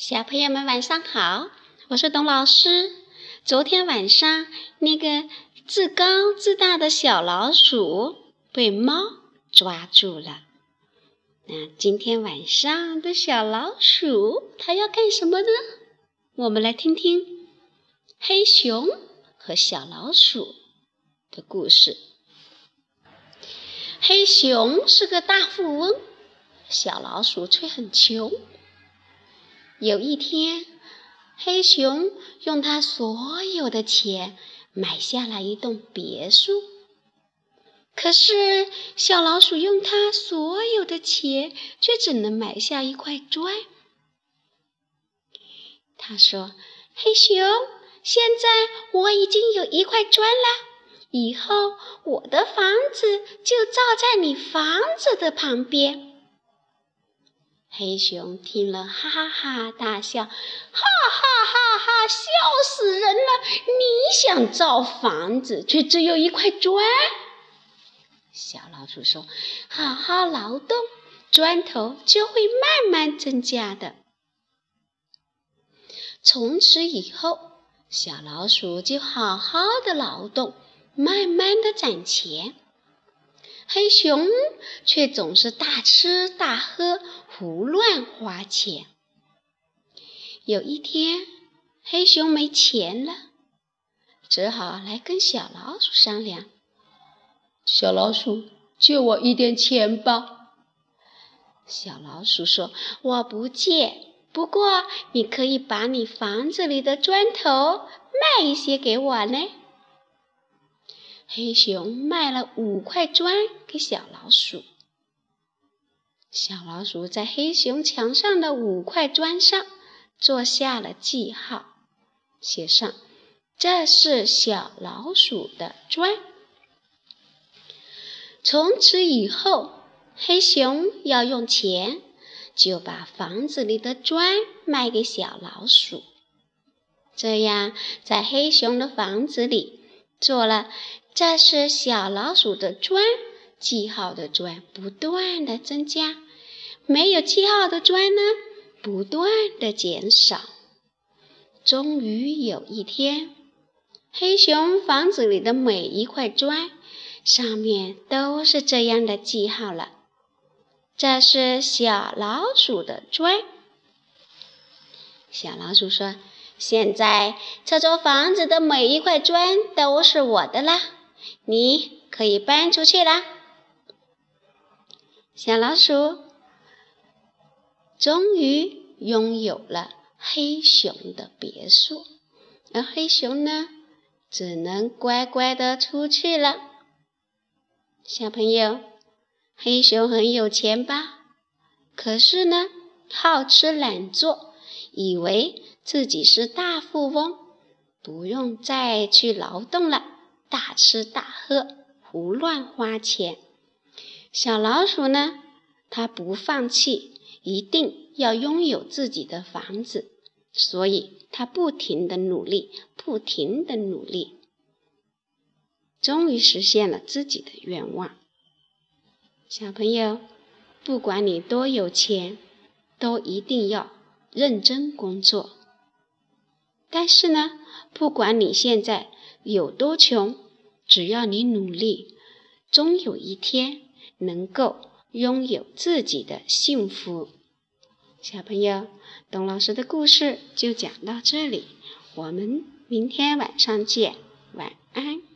小朋友们晚上好，我是董老师。昨天晚上那个自高自大的小老鼠被猫抓住了。那今天晚上的小老鼠它要干什么呢？我们来听听黑熊和小老鼠的故事。黑熊是个大富翁，小老鼠却很穷。有一天，黑熊用他所有的钱买下了一栋别墅。可是，小老鼠用他所有的钱，却只能买下一块砖。他说：“黑熊，现在我已经有一块砖了，以后我的房子就造在你房子的旁边。”黑熊听了，哈哈哈大笑，哈哈哈哈，笑死人了！你想造房子，却只有一块砖。小老鼠说：“好好劳动，砖头就会慢慢增加的。”从此以后，小老鼠就好好的劳动，慢慢的攒钱。黑熊却总是大吃大喝。胡乱花钱。有一天，黑熊没钱了，只好来跟小老鼠商量：“小老鼠，借我一点钱吧。”小老鼠说：“我不借，不过你可以把你房子里的砖头卖一些给我呢。”黑熊卖了五块砖给小老鼠。小老鼠在黑熊墙上的五块砖上做下了记号，写上：“这是小老鼠的砖。”从此以后，黑熊要用钱，就把房子里的砖卖给小老鼠。这样，在黑熊的房子里做了“这是小老鼠的砖”。记号的砖不断的增加，没有记号的砖呢，不断的减少。终于有一天，黑熊房子里的每一块砖上面都是这样的记号了。这是小老鼠的砖。小老鼠说：“现在这座房子的每一块砖都是我的啦，你可以搬出去啦。”小老鼠终于拥有了黑熊的别墅，而黑熊呢，只能乖乖的出去了。小朋友，黑熊很有钱吧？可是呢，好吃懒做，以为自己是大富翁，不用再去劳动了，大吃大喝，胡乱花钱。小老鼠呢？它不放弃，一定要拥有自己的房子，所以它不停的努力，不停的努力，终于实现了自己的愿望。小朋友，不管你多有钱，都一定要认真工作。但是呢，不管你现在有多穷，只要你努力，终有一天。能够拥有自己的幸福，小朋友，董老师的故事就讲到这里，我们明天晚上见，晚安。